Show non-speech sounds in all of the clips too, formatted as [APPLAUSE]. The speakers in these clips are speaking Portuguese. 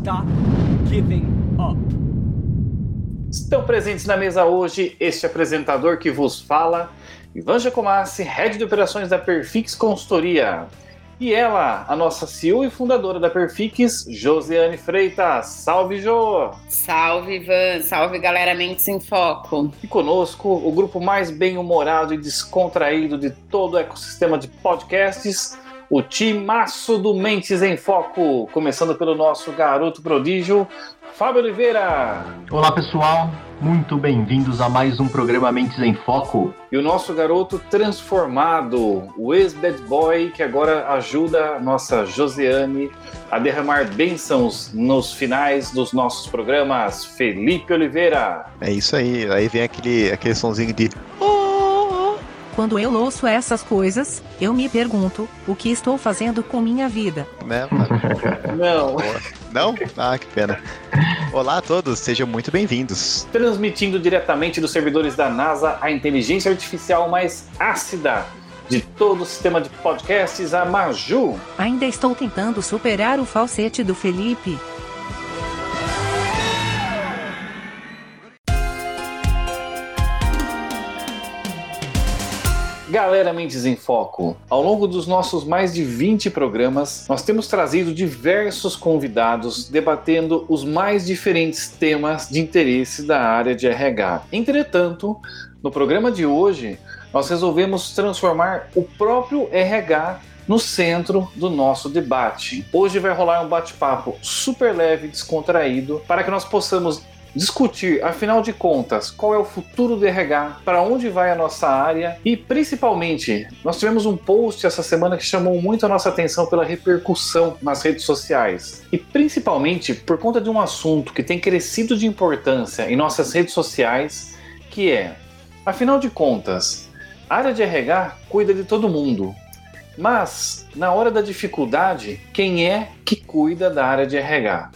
Stop giving up. Estão presentes na mesa hoje este apresentador que vos fala, Ivan Giacomassi, head de operações da Perfix Consultoria. E ela, a nossa CEO e fundadora da Perfix, Josiane Freitas. Salve, Jo! Salve, Ivan. Salve, galera Mentes em Foco. E conosco, o grupo mais bem-humorado e descontraído de todo o ecossistema de podcasts, o timaço do Mentes em Foco. Começando pelo nosso garoto prodígio, Fábio Oliveira. Olá pessoal, muito bem-vindos a mais um programa Mentes em Foco. E o nosso garoto transformado, o ex-bad boy, que agora ajuda a nossa Josiane a derramar bênçãos nos finais dos nossos programas, Felipe Oliveira. É isso aí, aí vem aquele, aquele sonzinho de. Quando eu ouço essas coisas, eu me pergunto: o que estou fazendo com minha vida? Né, mano? Não. Não? Ah, que pena. Olá a todos, sejam muito bem-vindos. Transmitindo diretamente dos servidores da NASA a inteligência artificial mais ácida de todo o sistema de podcasts, a Maju. Ainda estou tentando superar o falsete do Felipe. Galera Mentes em Foco, ao longo dos nossos mais de 20 programas, nós temos trazido diversos convidados debatendo os mais diferentes temas de interesse da área de RH. Entretanto, no programa de hoje, nós resolvemos transformar o próprio RH no centro do nosso debate. Hoje vai rolar um bate-papo super leve e descontraído para que nós possamos discutir, afinal de contas, qual é o futuro do RH, para onde vai a nossa área e, principalmente, nós tivemos um post essa semana que chamou muito a nossa atenção pela repercussão nas redes sociais e, principalmente, por conta de um assunto que tem crescido de importância em nossas redes sociais, que é, afinal de contas, a área de RH cuida de todo mundo. Mas, na hora da dificuldade, quem é que cuida da área de RH?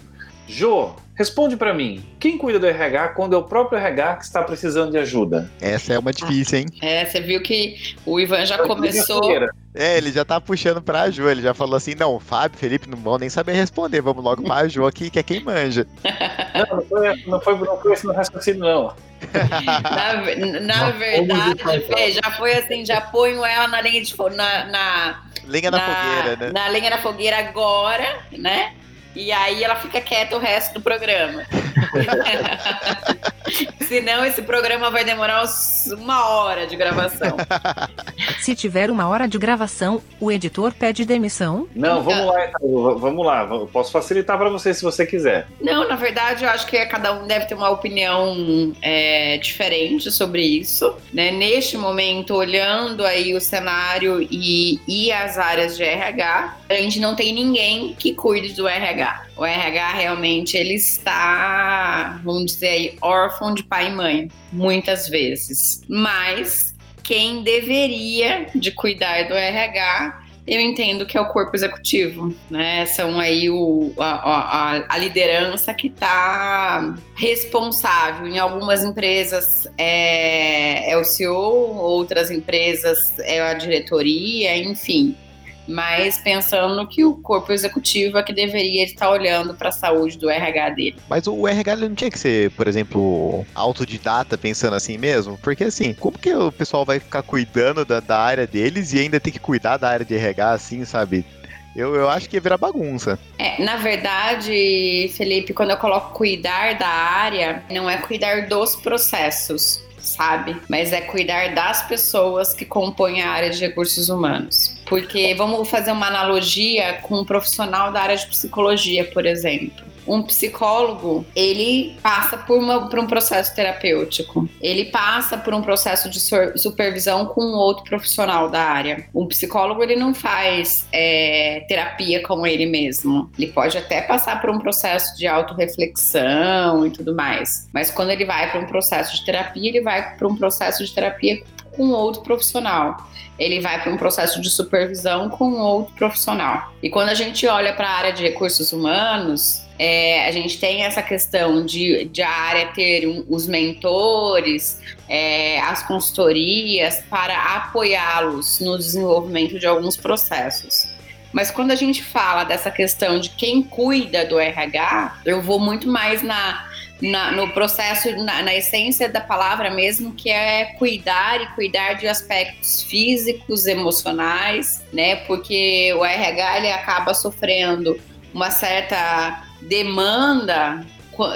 Jô, responde para mim. Quem cuida do RH quando é o próprio RH que está precisando de ajuda? Essa é uma difícil, hein? É, você viu que o Ivan já começou. É, ele já tá puxando pra Ju, ele já falou assim, não, Fábio, Felipe não vão nem saber responder, vamos logo pra Ju aqui, que é quem manja. [LAUGHS] Não, não foi, não foi, não foi esse meu raciocínio, não. [LAUGHS] Na, na verdade, Fê, já foi assim, já ponho ela na linha de fogo, na, na, Lenha na, fogueira, né? na lenha na fogueira agora, né? E aí ela fica quieta o resto do programa. [LAUGHS] Senão esse programa vai demorar uma hora de gravação. [LAUGHS] Se tiver uma hora de gravação, o editor pede demissão. Não, vamos lá, então, vamos lá. Eu posso facilitar para você se você quiser. Não, na verdade, eu acho que cada um deve ter uma opinião é, diferente sobre isso. Né? Neste momento, olhando aí o cenário e, e as áreas de RH, a gente não tem ninguém que cuide do RH. O RH realmente ele está, vamos dizer aí, órfão de pai e mãe, muitas vezes. Mas quem deveria de cuidar do RH eu entendo que é o corpo executivo, né? São aí o, a, a- a liderança que está responsável. Em algumas empresas é, é o CEO, outras empresas é a diretoria, enfim. Mas pensando que o corpo executivo é que deveria estar olhando para a saúde do RH dele. Mas o RH ele não tinha que ser, por exemplo, autodidata pensando assim mesmo? Porque assim, como que o pessoal vai ficar cuidando da, da área deles e ainda tem que cuidar da área de RH assim, sabe? Eu, eu acho que ia virar bagunça. É, na verdade, Felipe, quando eu coloco cuidar da área, não é cuidar dos processos, sabe? Mas é cuidar das pessoas que compõem a área de recursos humanos. Porque vamos fazer uma analogia com um profissional da área de psicologia, por exemplo. Um psicólogo, ele passa por, uma, por um processo terapêutico. Ele passa por um processo de supervisão com outro profissional da área. Um psicólogo, ele não faz é, terapia com ele mesmo. Ele pode até passar por um processo de autorreflexão e tudo mais. Mas quando ele vai para um processo de terapia, ele vai para um processo de terapia com outro profissional. Ele vai para um processo de supervisão com outro profissional. E quando a gente olha para a área de recursos humanos, é, a gente tem essa questão de, de a área ter um, os mentores, é, as consultorias para apoiá-los no desenvolvimento de alguns processos. Mas quando a gente fala dessa questão de quem cuida do RH, eu vou muito mais na, na no processo, na, na, essência da palavra mesmo, que é cuidar e cuidar de aspectos físicos, emocionais, né? Porque o RH ele acaba sofrendo uma certa demanda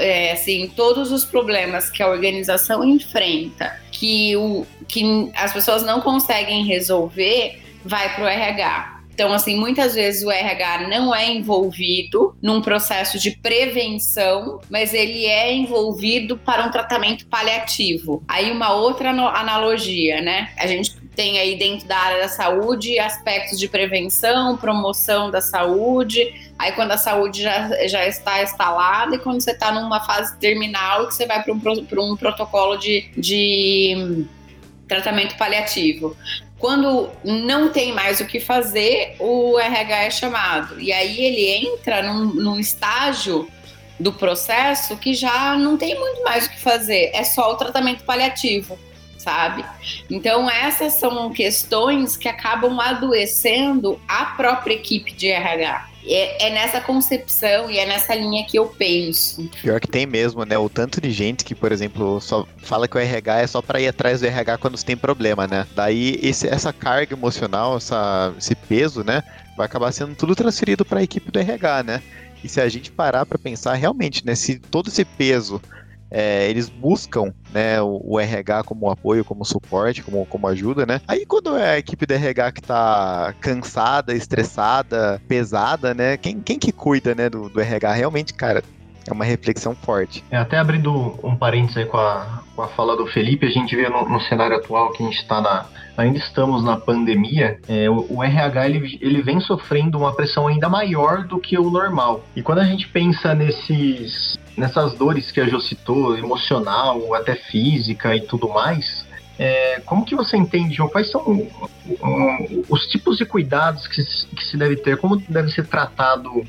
é, assim, todos os problemas que a organização enfrenta, que, o, que as pessoas não conseguem resolver, vai para o RH. Então, assim, muitas vezes o RH não é envolvido num processo de prevenção, mas ele é envolvido para um tratamento paliativo. Aí, uma outra analogia, né? A gente tem aí dentro da área da saúde aspectos de prevenção, promoção da saúde. Aí quando a saúde já, já está instalada e quando você está numa fase terminal que você vai para um, um protocolo de, de tratamento paliativo. Quando não tem mais o que fazer, o RH é chamado. E aí ele entra num, num estágio do processo que já não tem muito mais o que fazer, é só o tratamento paliativo sabe? Então, essas são questões que acabam adoecendo a própria equipe de RH. É, é, nessa concepção e é nessa linha que eu penso. Pior que tem mesmo, né? O tanto de gente que, por exemplo, só fala que o RH é só para ir atrás do RH quando tem problema, né? Daí esse, essa carga emocional, essa, esse peso, né? Vai acabar sendo tudo transferido para a equipe do RH, né? E se a gente parar para pensar realmente, né? Se todo esse peso é, eles buscam né, o, o, RH como apoio, como suporte, como, como ajuda, né? Aí quando é a equipe do RH que tá cansada, estressada, pesada, né? Quem, quem que cuida né, do, do RH? Realmente, cara, é uma reflexão forte. É, até abrindo um parênteses aí com a, com a fala do Felipe, a gente vê no, no cenário atual que a gente está na. Ainda estamos na pandemia, é, o, o, RH ele, ele vem sofrendo uma pressão ainda maior do que o normal. E quando a gente pensa nesses, nessas dores que a Jo citou, emocional, até física e tudo mais, é, como que você entende, João? Quais são um, os tipos de cuidados que, que se deve ter? Como deve ser tratado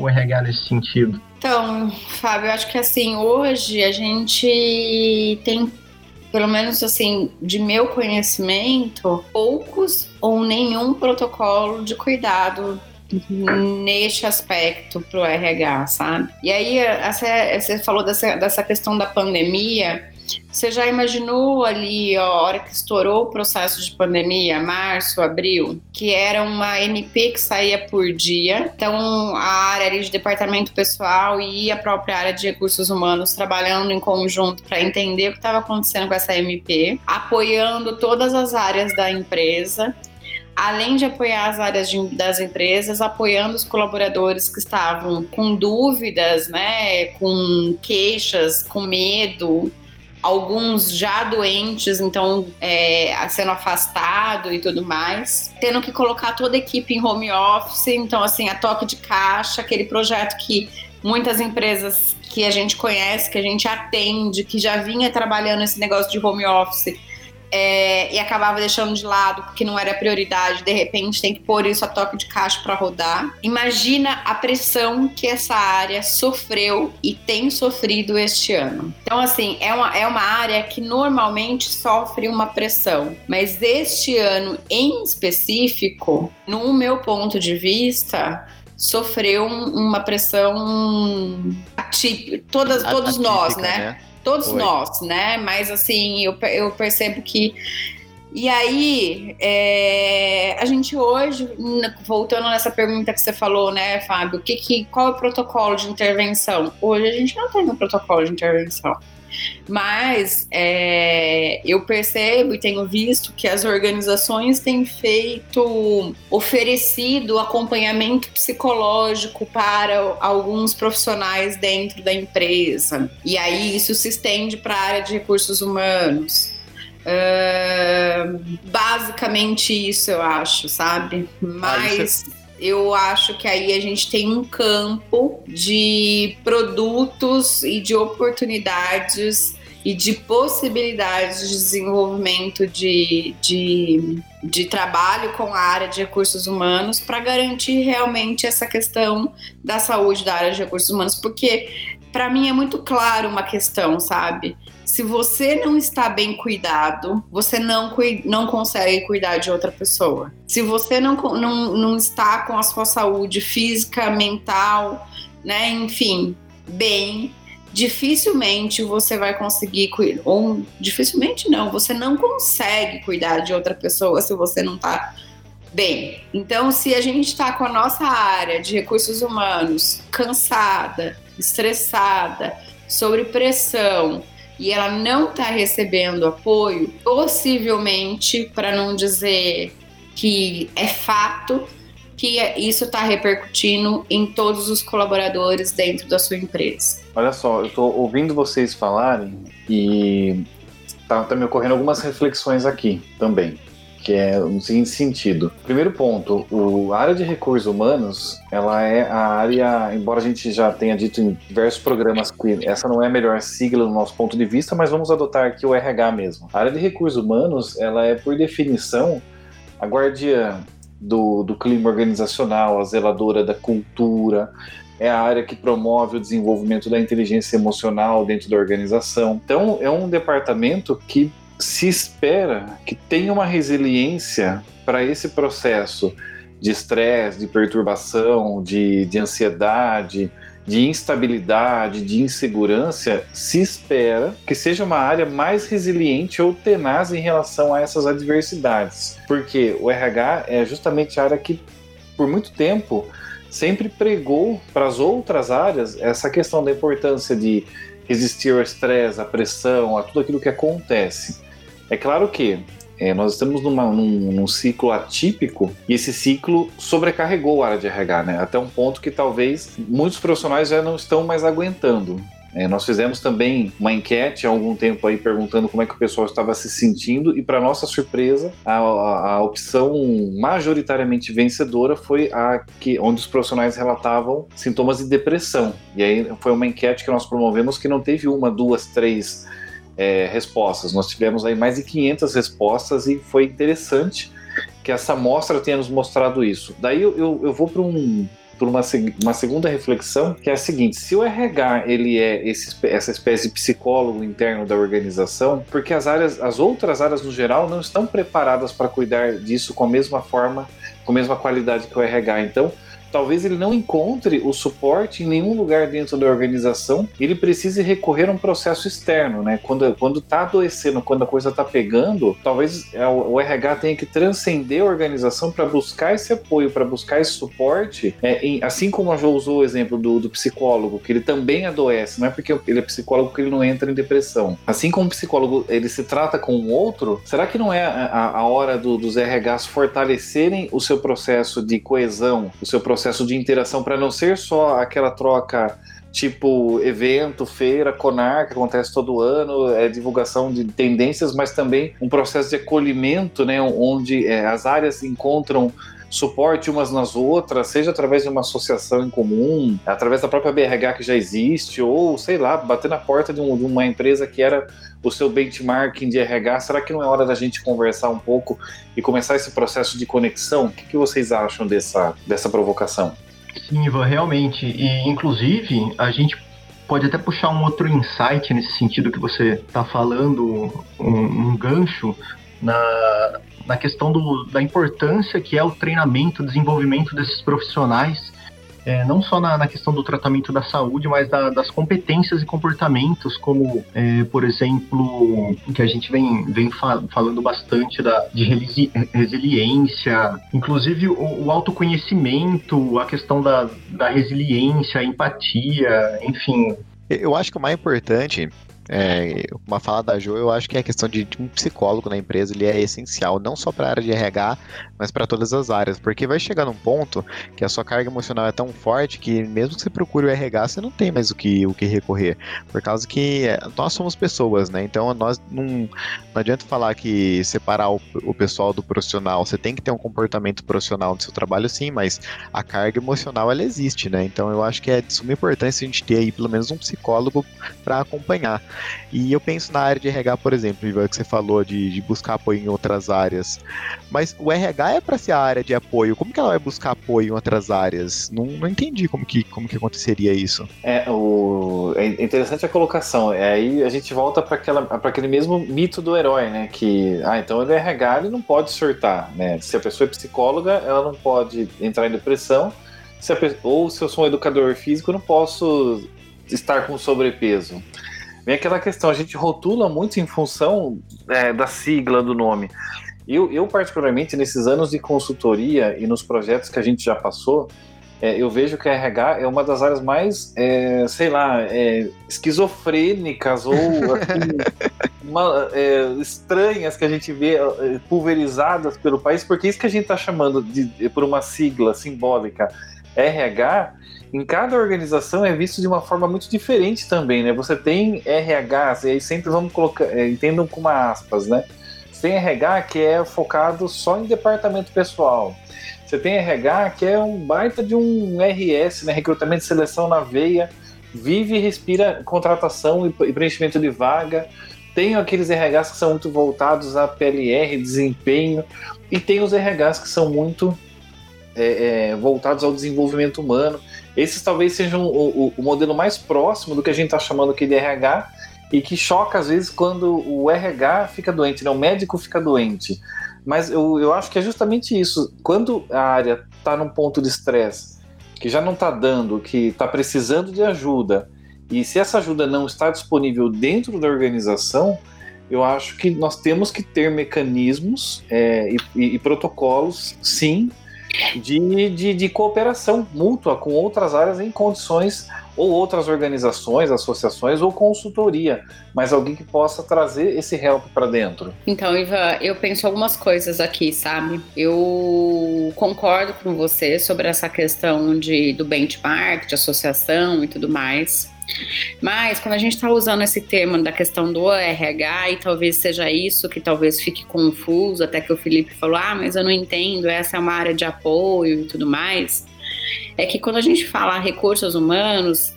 o RH nesse sentido? Então, Fábio, eu acho que assim, hoje a gente tem, pelo menos assim, de meu conhecimento, poucos ou nenhum protocolo de cuidado neste aspecto para o RH, sabe? E aí, você falou dessa, dessa questão da pandemia. Você já imaginou ali a hora que estourou o processo de pandemia, março, abril, que era uma MP que saía por dia. Então a área ali de departamento pessoal e a própria área de recursos humanos trabalhando em conjunto para entender o que estava acontecendo com essa MP, apoiando todas as áreas da empresa além de apoiar as áreas de, das empresas, apoiando os colaboradores que estavam com dúvidas, né, com queixas, com medo, alguns já doentes, então é, sendo afastado e tudo mais, tendo que colocar toda a equipe em home office, então assim, a toque de caixa, aquele projeto que muitas empresas que a gente conhece, que a gente atende, que já vinha trabalhando esse negócio de home office, é, e acabava deixando de lado porque não era prioridade, de repente tem que pôr isso a toque de caixa para rodar. Imagina a pressão que essa área sofreu e tem sofrido este ano. Então, assim, é uma, é uma área que normalmente sofre uma pressão, mas este ano em específico, no meu ponto de vista, sofreu uma pressão atípica, todas, todos Atípica, nós, né? né? Todos Foi. nós, né? Mas assim, eu, eu percebo que. E aí, é, a gente hoje, voltando nessa pergunta que você falou, né, Fábio, que, que, qual é o protocolo de intervenção? Hoje a gente não tem um protocolo de intervenção. Mas é, eu percebo e tenho visto que as organizações têm feito, oferecido acompanhamento psicológico para alguns profissionais dentro da empresa. E aí isso se estende para a área de recursos humanos. Uh, basicamente isso eu acho, sabe? Mas ah, eu acho que aí a gente tem um campo de produtos e de oportunidades e de possibilidades de desenvolvimento de, de, de trabalho com a área de recursos humanos para garantir realmente essa questão da saúde da área de recursos humanos, porque para mim é muito claro uma questão, sabe? Se você não está bem cuidado, você não, não consegue cuidar de outra pessoa. Se você não, não, não está com a sua saúde física, mental, né, enfim, bem, dificilmente você vai conseguir cuidar. Ou dificilmente não, você não consegue cuidar de outra pessoa se você não está bem. Então, se a gente está com a nossa área de recursos humanos cansada, estressada, sobre pressão, e ela não está recebendo apoio, possivelmente, para não dizer que é fato, que isso está repercutindo em todos os colaboradores dentro da sua empresa. Olha só, eu estou ouvindo vocês falarem e está tá me ocorrendo algumas reflexões aqui também que é no seguinte sentido. Primeiro ponto, o, a área de recursos humanos, ela é a área, embora a gente já tenha dito em diversos programas que essa não é a melhor sigla do nosso ponto de vista, mas vamos adotar aqui o RH mesmo. A área de recursos humanos, ela é por definição a guardiã do, do clima organizacional, a zeladora da cultura, é a área que promove o desenvolvimento da inteligência emocional dentro da organização. Então, é um departamento que se espera que tenha uma resiliência para esse processo de estresse, de perturbação, de, de ansiedade, de instabilidade, de insegurança, se espera que seja uma área mais resiliente ou tenaz em relação a essas adversidades. Porque o RH é justamente a área que, por muito tempo, sempre pregou para as outras áreas essa questão da importância de resistir ao estresse, à pressão, a tudo aquilo que acontece. É claro que é, nós estamos numa, num, num, ciclo atípico e esse ciclo sobrecarregou a área de RH, né? Até um ponto que talvez muitos profissionais já não estão mais aguentando. É, nós fizemos também uma enquete há algum tempo aí perguntando como é que o pessoal estava se sentindo e para nossa surpresa a, a, a, opção majoritariamente vencedora foi a que onde os profissionais relatavam sintomas de depressão e aí foi uma enquete que nós promovemos que não teve uma, duas, três é, respostas. Nós tivemos aí mais de 500 respostas e foi interessante que essa amostra tenha nos mostrado isso. Daí eu, eu, eu vou para um, uma, uma segunda reflexão, que é a seguinte: se o RH ele é esse, essa espécie de psicólogo interno da organização, porque as áreas, as outras áreas no geral não estão preparadas para cuidar disso com a mesma forma, com a mesma qualidade que o RH. Então, talvez ele não encontre o suporte em nenhum lugar dentro da organização, ele precise recorrer a um processo externo, né? Quando quando está adoecendo, quando a coisa está pegando, talvez é, o RH tenha que transcender a organização para buscar esse apoio, para buscar esse suporte, é, em, assim como a Jo usou o exemplo do, do, psicólogo, que ele também adoece, não é porque ele é psicólogo que ele não entra em depressão. Assim como o psicólogo ele se trata com o outro, será que não é a, a hora do, dos RHs fortalecerem o seu processo de coesão, o seu processo processo de interação para não ser só aquela troca tipo evento, feira, Conar, que acontece todo ano, é divulgação de tendências, mas também um processo de acolhimento, né, onde é, as áreas encontram suporte umas nas outras, seja através de uma associação em comum, através da própria BRH que já existe, ou sei lá, bater na porta de, um, de uma empresa que era o seu benchmarking de RH. Será que não é hora da gente conversar um pouco e começar esse processo de conexão? O que, que vocês acham dessa, dessa provocação? Sim, Ivan, realmente. E, inclusive, a gente pode até puxar um outro insight nesse sentido que você está falando, um, um gancho na, na questão do, da importância que é o treinamento, desenvolvimento desses profissionais, é, não só na, na, questão do tratamento da saúde, mas da, das competências e comportamentos, como, é, por exemplo, que a gente vem, vem fa falando bastante da, de resiliência, inclusive o, o, autoconhecimento, a questão da, da resiliência, a empatia, enfim. Eu acho que o mais importante é, uma fala da Jo, eu acho que é a questão de, de um psicólogo na empresa, ele é essencial, não só para a área de RH, mas para todas as áreas, porque vai chegar num ponto que a sua carga emocional é tão forte que mesmo que você procure o RH, você não tem mais o que, o que recorrer, por causa que é, nós somos pessoas, né? Então nós não, não adianta falar que separar o, o pessoal do profissional, você tem que ter um comportamento profissional no seu trabalho sim, mas a carga emocional ela existe, né? Então eu acho que é de suma importância a gente ter aí pelo menos um psicólogo para acompanhar. E eu penso na área de RH, por exemplo, que você falou de, de buscar apoio em outras áreas. Mas o RH é para ser a área de apoio. Como que ela vai buscar apoio em outras áreas? Não, não entendi como que, como que aconteceria isso. É, o, é interessante a colocação. É, aí a gente volta para aquele mesmo mito do herói, né? Que, ah, então ele é RH, ele não pode surtar, né? Se a pessoa é psicóloga, ela não pode entrar em depressão. Se ou se eu sou um educador físico, eu não posso estar com sobrepeso. Vem aquela questão, a gente rotula muito em função é, da sigla do nome. Eu, eu, particularmente, nesses anos de consultoria e nos projetos que a gente já passou, é, eu vejo que a RH é uma das áreas mais, é, sei lá, é, esquizofrênicas ou assim, [LAUGHS] uma, é, estranhas que a gente vê é, pulverizadas pelo país, porque isso que a gente está chamando de, por uma sigla simbólica RH em cada organização é visto de uma forma muito diferente também, né? Você tem RH, e aí sempre vamos colocar, é, entendam com uma aspas, né? Você tem RH que é focado só em departamento pessoal. Você tem RH que é um baita de um RS, né? Recrutamento e seleção na veia, vive e respira contratação e preenchimento de vaga. Tem aqueles RHs que são muito voltados a PLR, desempenho, e tem os RHs que são muito é, é, voltados ao desenvolvimento humano. Esses talvez sejam o, o, o modelo mais próximo do que a gente está chamando aqui de RH e que choca às vezes quando o RH fica doente, né? o médico fica doente. Mas eu, eu acho que é justamente isso. Quando a área está num ponto de estresse, que já não está dando, que está precisando de ajuda, e se essa ajuda não está disponível dentro da organização, eu acho que nós temos que ter mecanismos é, e, e, protocolos, sim, de, de, de, cooperação mútua com outras áreas em condições ou outras organizações, associações ou consultoria, mas alguém que possa trazer esse help para dentro. Então, Iva, eu penso algumas coisas aqui, sabe? Eu concordo com você sobre essa questão de, do benchmark, de associação e tudo mais. Mas quando a gente está usando esse termo da questão do RH, e talvez seja isso que talvez fique confuso, até que o Felipe falou: ah, mas eu não entendo, essa é uma área de apoio e tudo mais. É que quando a gente fala recursos humanos,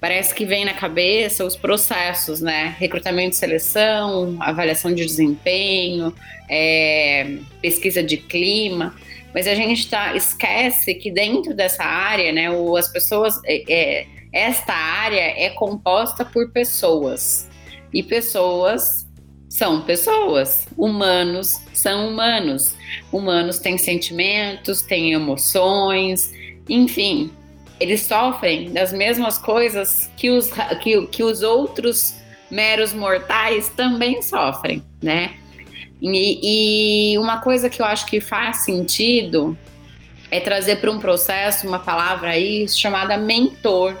parece que vem na cabeça os processos, né? Recrutamento e seleção, avaliação de desempenho, é, pesquisa de clima. Mas a gente tá, esquece que dentro dessa área, né, as pessoas. É, é, esta área é composta por pessoas. E pessoas são pessoas. Humanos são humanos. Humanos têm sentimentos, têm emoções, enfim, eles sofrem das mesmas coisas que os, que, que os outros meros mortais também sofrem, né? E, e uma coisa que eu acho que faz sentido é trazer para um processo uma palavra aí chamada mentor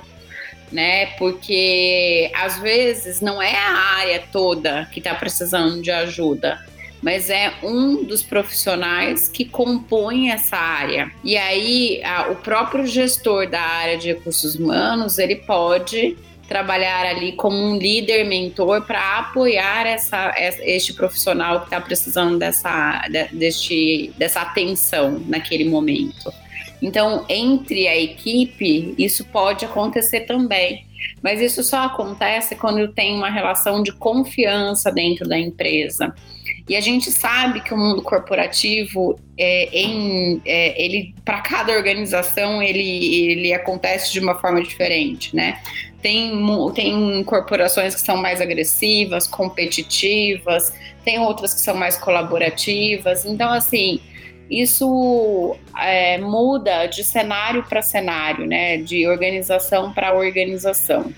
né? Porque às vezes não é a área toda que está precisando de ajuda, mas é um dos profissionais que compõe essa área. E aí, a, o próprio gestor da área de recursos humanos ele pode trabalhar ali como um líder mentor para apoiar essa, este profissional que está precisando dessa, deste, dessa atenção naquele momento. Então, entre a equipe, isso pode acontecer também. Mas isso só acontece quando tem uma relação de confiança dentro da empresa. E a gente sabe que o mundo corporativo, é, em, é, ele para cada organização, ele, ele acontece de uma forma diferente, né? Tem, tem corporações que são mais agressivas, competitivas, tem outras que são mais colaborativas. Então, assim, isso é, muda de cenário para cenário, né? De organização para organização.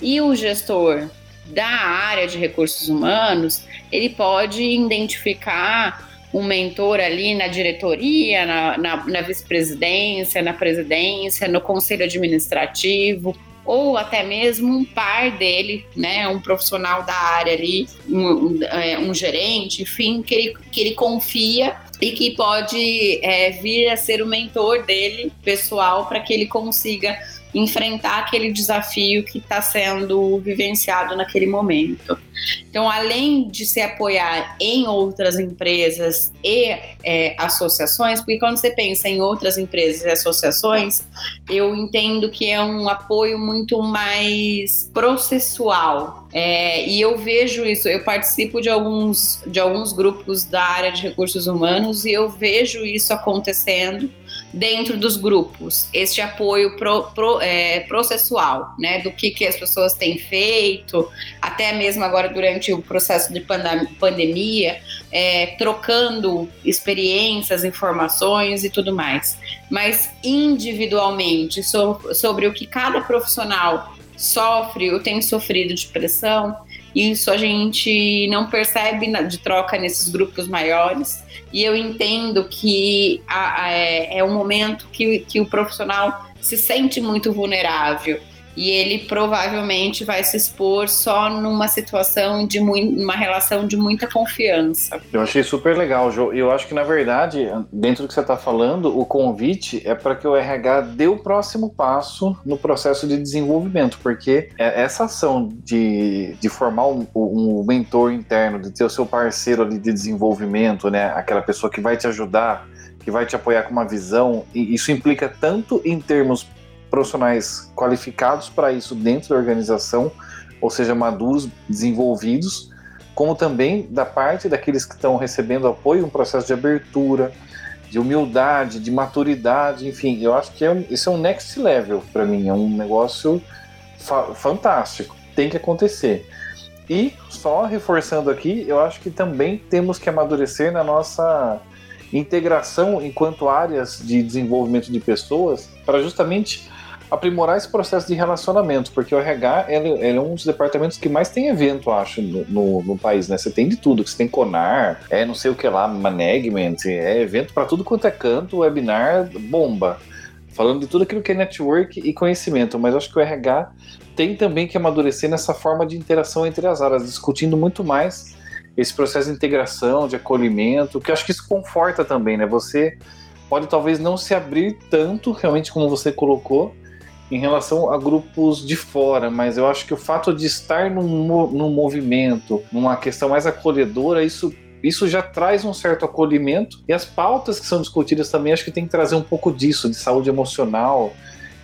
E o gestor da área de recursos humanos, ele pode identificar um mentor ali na diretoria, na, na, na vice-presidência, na presidência, no conselho administrativo ou até mesmo um par dele, né, um profissional da área ali, um, um, é, um gerente, enfim, que ele, que ele confia e que pode é, vir a ser o mentor dele pessoal para que ele consiga enfrentar aquele desafio que está sendo vivenciado naquele momento. Então, além de se apoiar em outras empresas e é, associações, porque quando você pensa em outras empresas e associações, eu entendo que é um apoio muito mais processual. É, e eu vejo isso, eu participo de alguns, de alguns grupos da área de recursos humanos e eu vejo isso acontecendo dentro dos grupos, este apoio pro, pro, é, processual, né, do que, que as pessoas têm feito, até mesmo agora durante o processo de pandemia, é, trocando experiências, informações e tudo mais. Mas individualmente, so, sobre o que cada profissional sofre ou tem sofrido de pressão, isso a gente não percebe de troca nesses grupos maiores. E eu entendo que a, a, é, é um momento que, que o profissional se sente muito vulnerável e ele provavelmente vai se expor só numa situação de uma relação de muita confiança. Eu achei super legal, Jo. Eu acho que na verdade, dentro do que você está falando, o convite é para que o RH dê o próximo passo no processo de desenvolvimento, porque é essa ação de, de formar um, um mentor interno, de ter o seu parceiro ali de desenvolvimento, né, aquela pessoa que vai te ajudar que vai te apoiar com uma visão, e isso implica tanto em termos profissionais qualificados para isso dentro da organização, ou seja, maduros, desenvolvidos, como também da parte daqueles que estão recebendo apoio, um processo de abertura, de humildade, de maturidade, enfim, eu acho que é, isso é um next level para mim, é um negócio fa fantástico, tem que acontecer. E só reforçando aqui, eu acho que também temos que amadurecer na nossa integração enquanto áreas de desenvolvimento de pessoas para justamente aprimorar esse processo de relacionamento, porque o RH ele, ele é um dos departamentos que mais tem evento, acho, no, no, no, país, né? Você tem de tudo, você tem Conar, é não sei o que lá, Management, é evento para tudo quanto é canto, webinar, bomba. Falando de tudo aquilo que é network e conhecimento, mas acho que o RH tem também que amadurecer nessa forma de interação entre as áreas, discutindo muito mais esse processo de integração, de acolhimento, que acho que isso conforta também, né? Você pode talvez não se abrir tanto, realmente como você colocou, em relação a grupos de fora, mas eu acho que o fato de estar num, num movimento, numa questão mais acolhedora, isso isso já traz um certo acolhimento. E as pautas que são discutidas também acho que tem que trazer um pouco disso, de saúde emocional,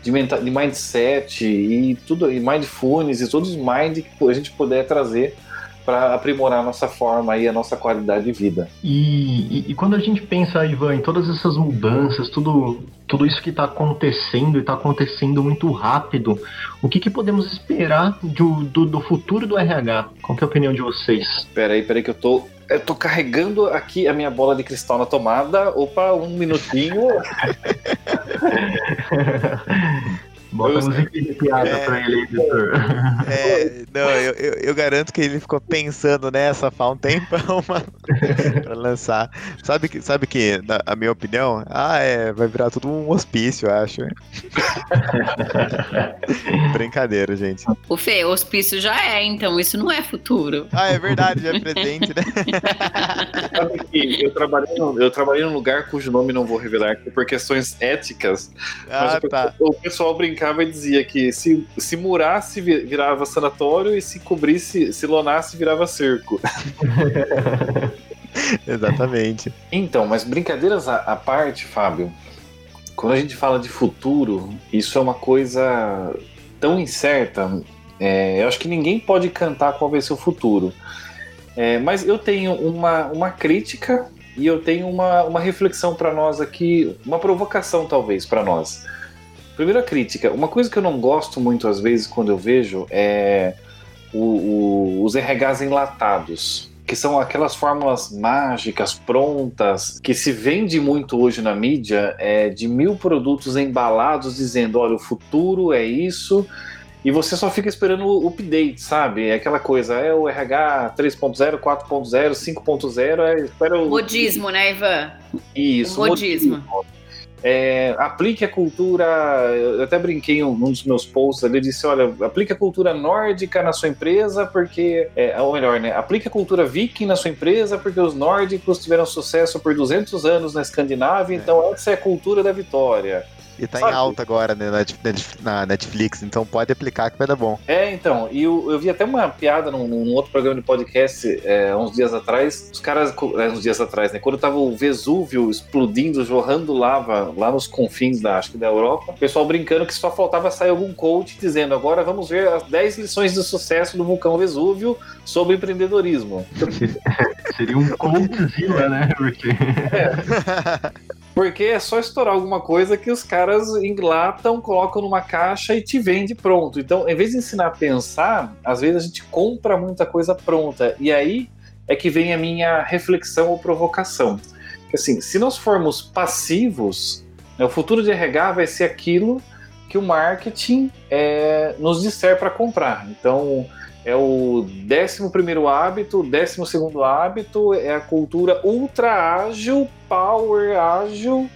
de, de mindset e tudo, e mindfulness e todos os mind que a gente puder trazer para aprimorar a nossa forma e a nossa qualidade de vida. E, e, e, quando a gente pensa, Ivan, em todas essas mudanças, tudo, tudo isso que está acontecendo e está acontecendo muito rápido, o que, que podemos esperar do, do, do, futuro do RH? Qual é a opinião de vocês? Peraí, peraí que eu tô eu tô carregando aqui a minha bola de cristal na tomada. Opa, um minutinho. [LAUGHS] Bota eu, musiquinha de piada é, pra ele, editor. É, não, eu, eu, eu, garanto que ele ficou pensando nessa faz um tempão [LAUGHS] pra lançar. Sabe que, sabe que na, a minha opinião, ah, é, vai virar tudo um hospício, eu acho. [LAUGHS] Brincadeira, gente. O Fê, hospício já é, então isso não é futuro. Ah, é verdade, já é presente, né? [LAUGHS] Sabe que eu trabalhei, no, eu trabalhei num lugar cujo nome não vou revelar por questões éticas. Ah, tá. O pessoal brincava brincava e dizia que se, se murasse virava sanatório e se cobrisse, se lonasse virava cerco. [LAUGHS] Exatamente. Então, mas brincadeiras à, à parte, Fábio, quando a gente fala de futuro, isso é uma coisa tão incerta. É, eu acho que ninguém pode cantar qual vai ser o futuro. É, mas eu tenho uma, uma crítica e eu tenho uma, uma reflexão para nós aqui, uma provocação talvez para nós. Primeira crítica, uma coisa que eu não gosto muito às vezes quando eu vejo é o, o, os RHs enlatados. Que são aquelas fórmulas mágicas prontas que se vende muito hoje na mídia é, de mil produtos embalados dizendo: olha, o futuro é isso, e você só fica esperando o update, sabe? É aquela coisa, é o RH 3.0, 4.0, 5.0, é, espera o... Modismo, né, Ivan? Isso, o modismo. modismo. É, aplique a cultura. Eu até brinquei em um dos meus posts ali, disse: olha, aplique a cultura nórdica na sua empresa, porque. É, ou melhor, né? Aplique a cultura viking na sua empresa, porque os nórdicos tiveram sucesso por 200 anos na Escandinávia, então essa é a cultura da vitória. E tá Sabe? em alta agora né, na Netflix, então pode aplicar que vai dar bom. É, então, e eu, eu vi até uma piada num, num outro programa de podcast é, uns dias atrás. Os caras, é, uns dias atrás, né? Quando tava o Vesúvio explodindo, jorrando lava lá nos confins da, acho que da Europa, o pessoal brincando que só faltava sair algum coach dizendo agora vamos ver as 10 lições de sucesso do vulcão Vesúvio sobre empreendedorismo. [LAUGHS] Seria um Coldzilla, né? Porque... [LAUGHS] Porque é só estourar alguma coisa que os caras enlatam, colocam numa caixa e te vende pronto. Então, em vez de ensinar a pensar, às vezes a gente compra muita coisa pronta. E aí é que vem a minha reflexão ou provocação. Que assim, se nós formos passivos, né, o futuro de RH vai ser aquilo que o marketing é, nos disser para comprar. Então, é o 11 primeiro hábito, o 12 segundo hábito, é a cultura ultra ágil, power ágil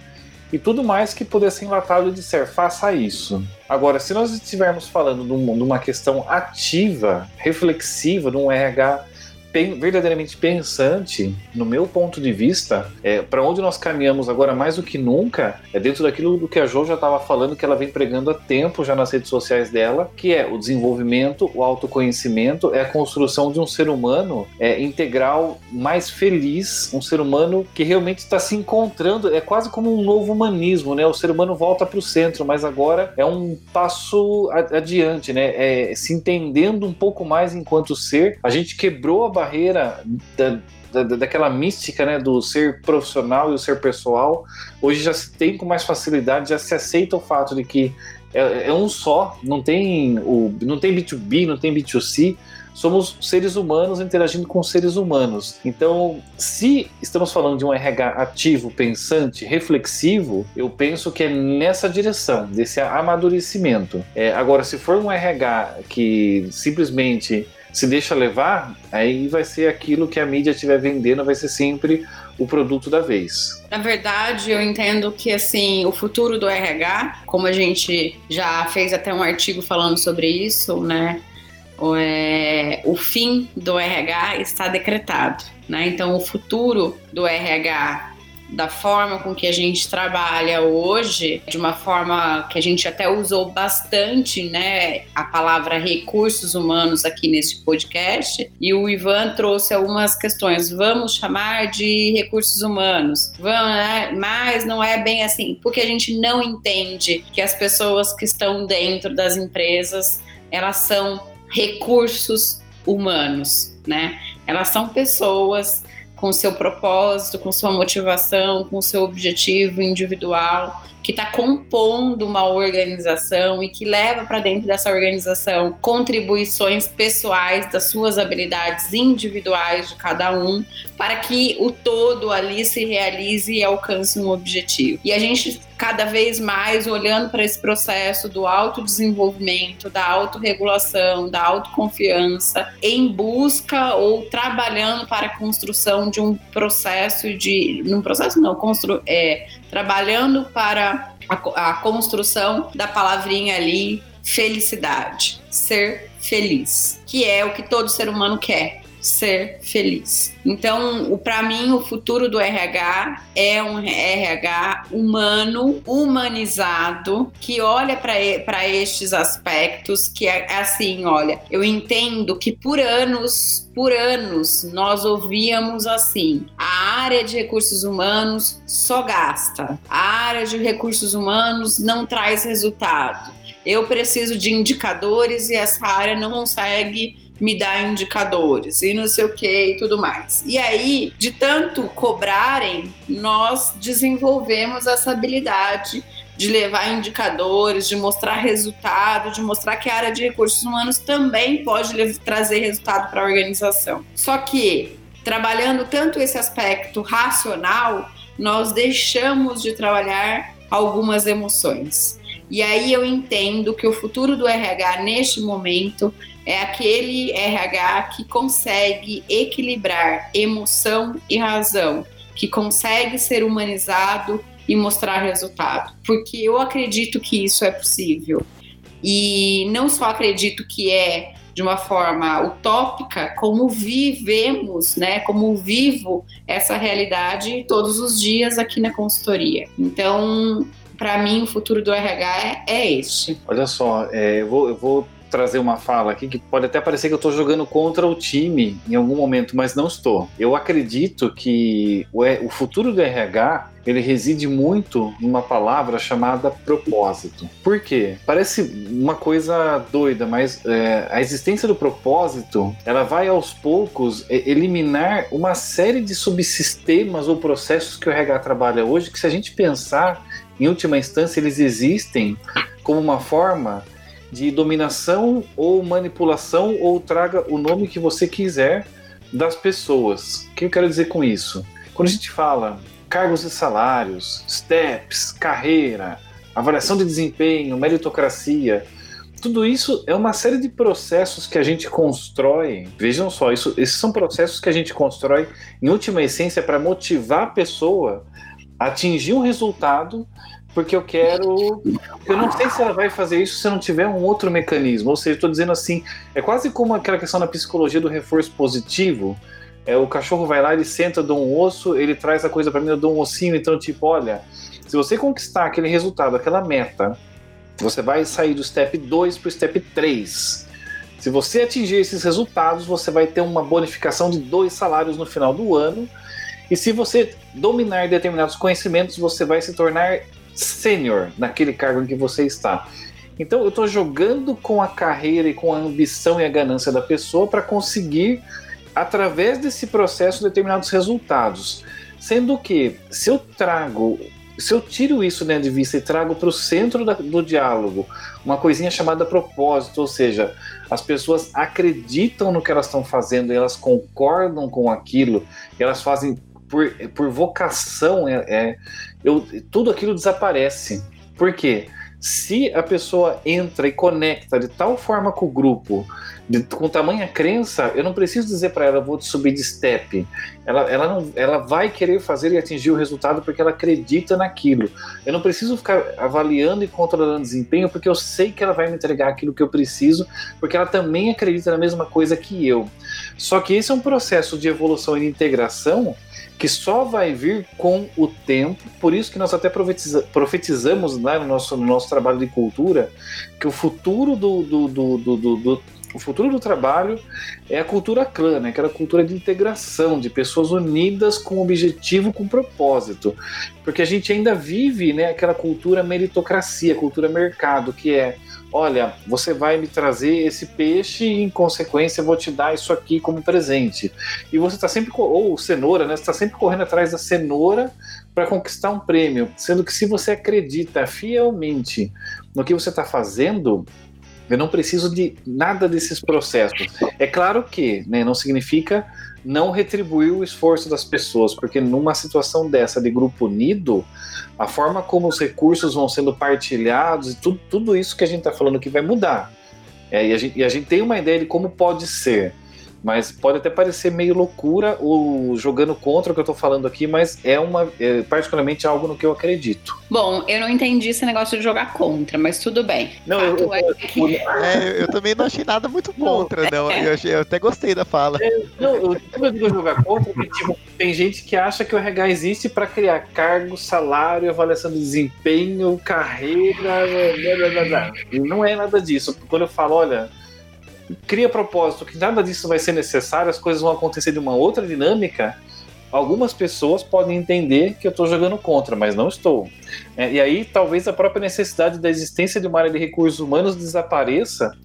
e tudo mais que puder ser enlatado disser, faça isso. Agora, se nós estivermos falando de um- uma questão ativa, reflexiva, de um RH verdadeiramente pensante, no meu ponto de vista, é, para onde nós caminhamos agora mais do que nunca é dentro daquilo do que a Jo já estava falando, que ela vem pregando há tempo já nas redes sociais dela, que é o desenvolvimento, o autoconhecimento, é a construção de um ser humano é, integral, mais feliz, um ser humano que realmente está se encontrando, é quase como um novo humanismo, né? O ser humano volta para o centro, mas agora é um passo adiante, né? É, se entendendo um pouco mais enquanto ser, a gente quebrou a barreira da, da- daquela mística né, do ser profissional e o ser pessoal. Hoje já se tem com mais facilidade, já se aceita o fato de que é, é um só, não tem, o, não tem B2B, não tem B2C. Somos seres humanos interagindo com seres humanos. Então, se estamos falando de um RH ativo, pensante, reflexivo, eu penso que é nessa direção, desse amadurecimento. É, agora, se for um RH que simplesmente se deixa levar, aí vai ser aquilo que a mídia estiver vendendo, vai ser sempre o produto da vez. Na verdade, eu entendo que assim, o futuro do RH, como a gente já fez até um artigo falando sobre isso, né? o, é, o fim do RH está decretado, né? Então, o futuro do RH da forma com que a gente trabalha hoje, de uma forma que a gente até usou bastante, né, a palavra recursos humanos aqui nesse podcast, e o Ivan trouxe algumas questões. Vamos chamar de recursos humanos, vamos, né, mas não é bem assim, porque a gente não entende que as pessoas que estão dentro das empresas, elas são recursos humanos, né? Elas são pessoas com seu propósito, com sua motivação, com seu objetivo individual, que está compondo uma organização e que leva para dentro dessa organização contribuições pessoais das suas habilidades individuais de cada um, para que o todo ali se realize e alcance um objetivo. E a gente cada vez mais olhando para esse processo do autodesenvolvimento, da autorregulação, da autoconfiança, em busca ou trabalhando para a construção de um processo de. Num processo não, constru, é, trabalhando para a, a construção da palavrinha ali, felicidade. Ser feliz. Que é o que todo ser humano quer ser feliz. Então, para mim, o futuro do RH é um RH humano, humanizado, que olha para estes aspectos, que é assim, olha, eu entendo que por anos, por anos, nós ouvíamos assim: a área de recursos humanos só gasta, a área de recursos humanos não traz resultado. Eu preciso de indicadores e essa área não consegue me dá indicadores e não sei o que e tudo mais. E aí, de tanto cobrarem, nós desenvolvemos essa habilidade de levar indicadores, de mostrar resultado, de mostrar que a área de recursos humanos também pode trazer resultado para a organização. Só que, trabalhando tanto esse aspecto racional, nós deixamos de trabalhar algumas emoções. E aí eu entendo que o futuro do RH neste momento é aquele RH que consegue equilibrar emoção e razão, que consegue ser humanizado e mostrar resultado, porque eu acredito que isso é possível. E não só acredito que é de uma forma utópica, como vivemos, né? Como vivo essa realidade todos os dias aqui na consultoria. Então, para mim, o futuro do RH é, é este. Olha só, é, eu, vou, eu vou trazer uma fala aqui que pode até parecer que eu estou jogando contra o time em algum momento, mas não estou. Eu acredito que o, futuro do RH ele reside muito numa palavra chamada propósito. Por quê? Parece uma coisa doida, mas é, a existência do propósito ela vai aos poucos eliminar uma série de subsistemas ou processos que o RH trabalha hoje, que se a gente pensar, em última instância, eles existem como uma forma de dominação ou manipulação, ou traga o nome que você quiser das pessoas. O que eu quero dizer com isso? Quando a gente fala cargos e salários, steps, carreira, avaliação de desempenho, meritocracia, tudo isso é uma série de processos que a gente constrói. Vejam só, isso, esses são processos que a gente constrói, em última essência, para motivar a pessoa a atingir um resultado porque eu quero. Eu não sei se ela vai fazer isso se não tiver um outro mecanismo. Ou seja, estou dizendo assim, é quase como aquela questão na psicologia do reforço positivo. É, o cachorro vai lá, ele senta, dá um osso, ele traz a coisa para mim, eu dou um ossinho. Então, tipo, olha, se você conquistar aquele resultado, aquela meta, você vai sair do step 2 para o step 3. Se você atingir esses resultados, você vai ter uma bonificação de dois salários no final do ano. E se você dominar determinados conhecimentos, você vai se tornar sênior naquele cargo em que você está. Então eu estou jogando com a carreira e com a ambição e a ganância da pessoa para conseguir, através desse processo, determinados resultados. Sendo que, se eu trago, se eu tiro isso né, de vista e trago para o centro da, do diálogo uma coisinha chamada propósito, ou seja, as pessoas acreditam no que elas estão fazendo, elas concordam com aquilo, elas fazem por, por vocação, é, é, eu, tudo aquilo desaparece. Por quê? Se a pessoa entra e conecta de tal forma com o grupo, de, com tamanha crença, eu não preciso dizer para ela, vou te subir de step. Ela, ela, não, ela vai querer fazer e atingir o resultado porque ela acredita naquilo. Eu não preciso ficar avaliando e controlando desempenho porque eu sei que ela vai me entregar aquilo que eu preciso, porque ela também acredita na mesma coisa que eu. Só que esse é um processo de evolução e de integração que só vai vir com o tempo. Por isso que nós até profetiza, profetizamos né, no, nosso, no nosso trabalho de cultura que o futuro do, do, do, do, do o futuro do trabalho é a cultura clã, né? aquela cultura de integração, de pessoas unidas com objetivo, com propósito. Porque a gente ainda vive né, aquela cultura meritocracia, cultura mercado, que é olha, você vai me trazer esse peixe e em consequência eu vou te dar isso aqui como presente. E você está sempre, ou cenoura, né? Você está sempre correndo atrás da cenoura para conquistar um prêmio. Sendo que se você acredita fielmente no que você está fazendo, eu não preciso de nada desses processos. É claro que né, não significa não retribuir o esforço das pessoas, porque numa situação dessa de grupo unido, a forma como os recursos vão sendo partilhados e tudo, tudo isso que a gente está falando que vai mudar. É, e, a gente, e a gente tem uma ideia de como pode ser. Mas pode até parecer meio loucura o jogando contra o que eu tô falando aqui, mas é uma é particularmente algo no que eu acredito. Bom, eu não entendi esse negócio de jogar contra, mas tudo bem. Não, eu, eu, é que... é, eu, também não achei nada muito contra, não. não. Eu, achei, eu, até gostei da fala. É, não, eu, eu digo jogar contra, porque tipo, tem gente que acha que o RH existe para criar cargo, salário, avaliação de desempenho, carreira, blá, blá, blá, E não é nada disso. Quando eu falo, olha, cria propósito que nada disso vai ser necessário, as coisas vão acontecer de uma outra dinâmica, algumas pessoas podem entender que eu estou jogando contra, mas não estou. É, e aí talvez a própria necessidade da existência de uma área de recursos humanos desapareça,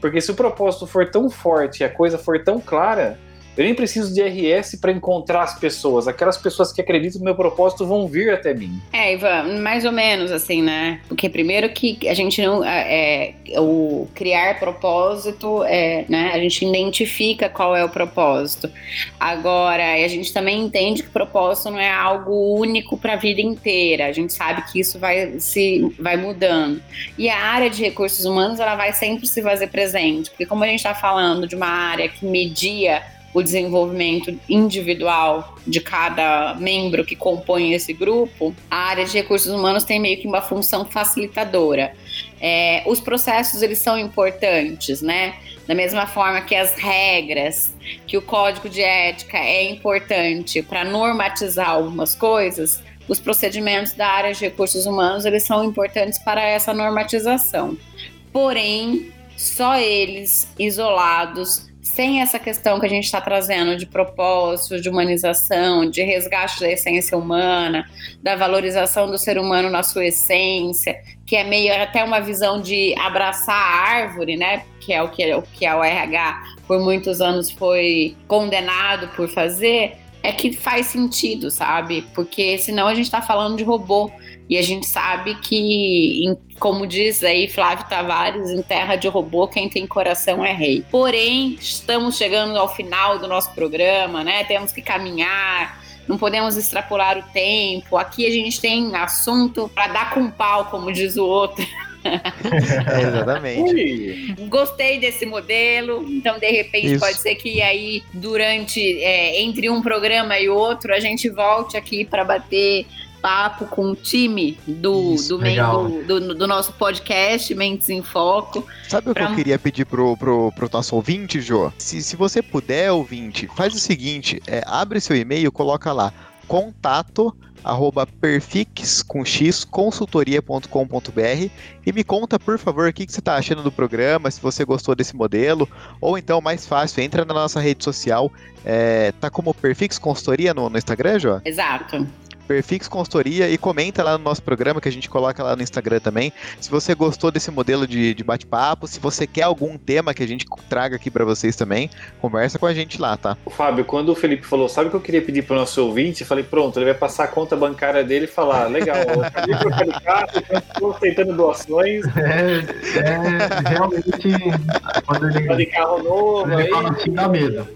porque se o propósito for tão forte e a coisa for tão clara, eu nem preciso de RS para encontrar as pessoas. Aquelas pessoas que acreditam no meu propósito vão vir até mim. É, Ivan, mais ou menos assim, né? Porque primeiro que a gente não. É, o criar propósito, é, né? A gente identifica qual é o propósito. Agora, a gente também entende que propósito não é algo único para a vida inteira. A gente sabe que isso vai se vai mudando. E a área de recursos humanos ela vai sempre se fazer presente, porque como a gente está falando de uma área que media o desenvolvimento individual de cada membro que compõe esse grupo, a área de recursos humanos tem meio que uma função facilitadora. É, os processos eles são importantes, né? Da mesma forma que as regras, que o código de ética é importante para normatizar algumas coisas, os procedimentos da área de recursos humanos eles são importantes para essa normatização. Porém, só eles isolados, sem essa questão que a gente está trazendo de propósito, de humanização, de resgate da essência humana, da valorização do ser humano na sua essência, que é meio até uma visão de abraçar a árvore, né? Que é o que, o que a RH por muitos anos foi condenado por fazer, é que faz sentido, sabe? Porque senão a gente está falando de robô. E a gente sabe que, como diz aí Flávio Tavares, em terra de robô, quem tem coração é rei. Porém, estamos chegando ao final do nosso programa, né? Temos que caminhar, não podemos extrapolar o tempo. Aqui a gente tem assunto para dar com pau, como diz o outro. É, [LAUGHS] exatamente. Gostei desse modelo, então de repente Isso. pode ser que aí durante é, entre um programa e outro a gente volte aqui para bater papo com o time do, Isso, do, membro- do, do nosso podcast Mentes em Foco. Sabe o que Pra- eu queria pedir pro, pro, pro nosso ouvinte, Jô? Se, se você puder, ouvinte, faz o seguinte: é, abre seu e-mail, coloca lá contato arroba perfix com x consultoria.com.br e me conta, por favor, o que, que você está achando do programa, se você gostou desse modelo, ou então, mais fácil, entra na nossa rede social, é, tá como Perfix Consultoria no, no Instagram, Jô? Exato. Perfix Consultoria e comenta lá no nosso programa que a gente coloca lá no Instagram também. Se você gostou desse modelo de, de bate-papo, se você quer algum tema que a gente traga aqui pra vocês também, conversa com a gente lá, tá? O Fábio, quando o Felipe falou, sabe o que eu queria pedir para o nosso ouvinte? Eu falei, pronto, ele vai passar a conta bancária dele e falar, legal, o Felipe é caricato, então estou aceitando doações, É, é realmente quando tá de ele, carro novo, ele aí, fala assim dá medo.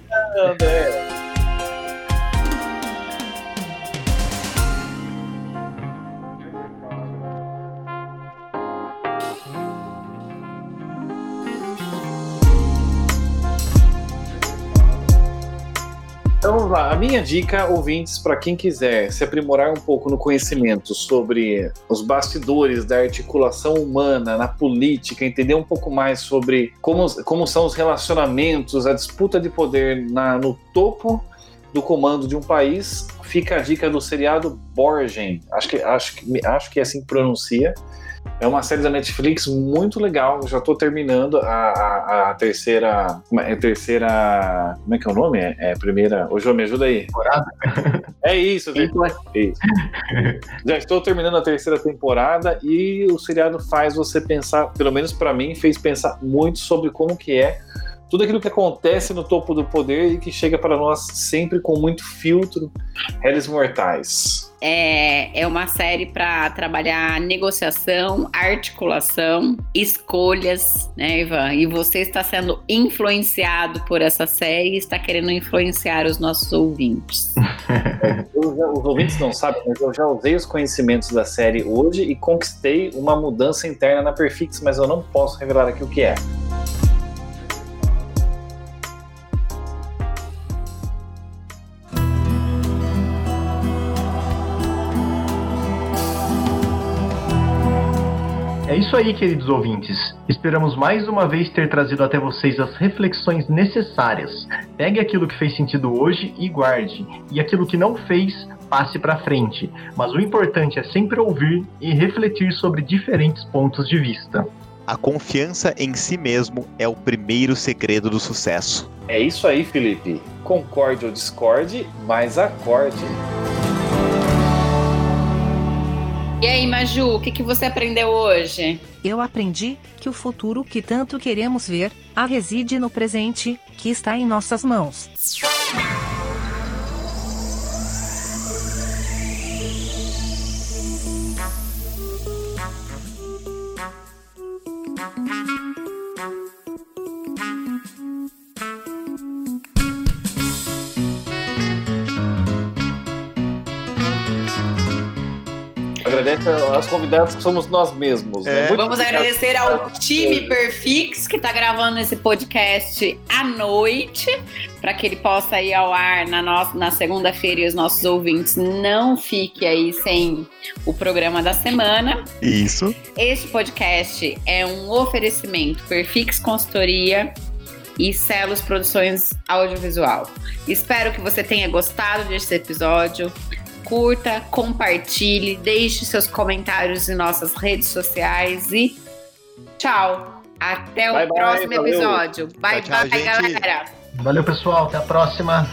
A minha dica, ouvintes, para quem quiser se aprimorar um pouco no conhecimento sobre os bastidores da articulação humana na política, entender um pouco mais sobre como, como são os relacionamentos, a disputa de poder na, no topo do comando de um país, fica a dica do seriado Borgen. Acho que, acho acho que é assim que pronuncia. É uma série da Netflix muito legal. Já estou terminando a, a, a terceira. como é- A terceira. Como é que é o nome? É, é a primeira. Ô, João, me ajuda aí. Temporada? [LAUGHS] É isso, Zé. Isso. [LAUGHS] Já estou terminando a terceira temporada e o seriado faz você pensar, pelo menos para mim, fez pensar muito sobre como que é tudo aquilo que acontece no topo do poder e que chega para nós sempre com muito filtro, réis mortais. É, é uma série para trabalhar negociação, articulação, escolhas, né, Ivan? E você está sendo influenciado por essa série e está querendo influenciar os nossos ouvintes. [LAUGHS] Eu já- os ouvintes não sabem, mas eu já usei os conhecimentos da série hoje e conquistei uma mudança interna na Perfix, mas eu não posso revelar aqui o que é. É isso aí, queridos ouvintes. Esperamos mais uma vez ter trazido até vocês as reflexões necessárias. Pegue aquilo que fez sentido hoje e guarde, e aquilo que não fez, passe para frente. Mas o importante é sempre ouvir e refletir sobre diferentes pontos de vista. A confiança em si mesmo é o primeiro segredo do sucesso. É isso aí, Felipe. Concorde ou discorde, mas acorde. E aí, Maju, o que, que você aprendeu hoje? Eu aprendi que o futuro que tanto queremos ver, a reside no presente, que está em nossas mãos. Aos convidados que somos nós mesmos. né? É. Muito Vamos obrigado. agradecer ao time Perfix que está gravando esse podcast à noite, para que ele possa ir ao ar na, nossa, na segunda-feira e os nossos ouvintes não fiquem aí sem o programa da semana. Isso. Este podcast é um oferecimento Perfix Consultoria e Celos Produções Audiovisual. Espero que você tenha gostado desse episódio. Curta, compartilhe, deixe seus comentários em nossas redes sociais e tchau! Até o Bye, bye, próximo valeu. episódio. Bye, Tchau, tchau, bye, gente. galera! Valeu, pessoal. Até a próxima.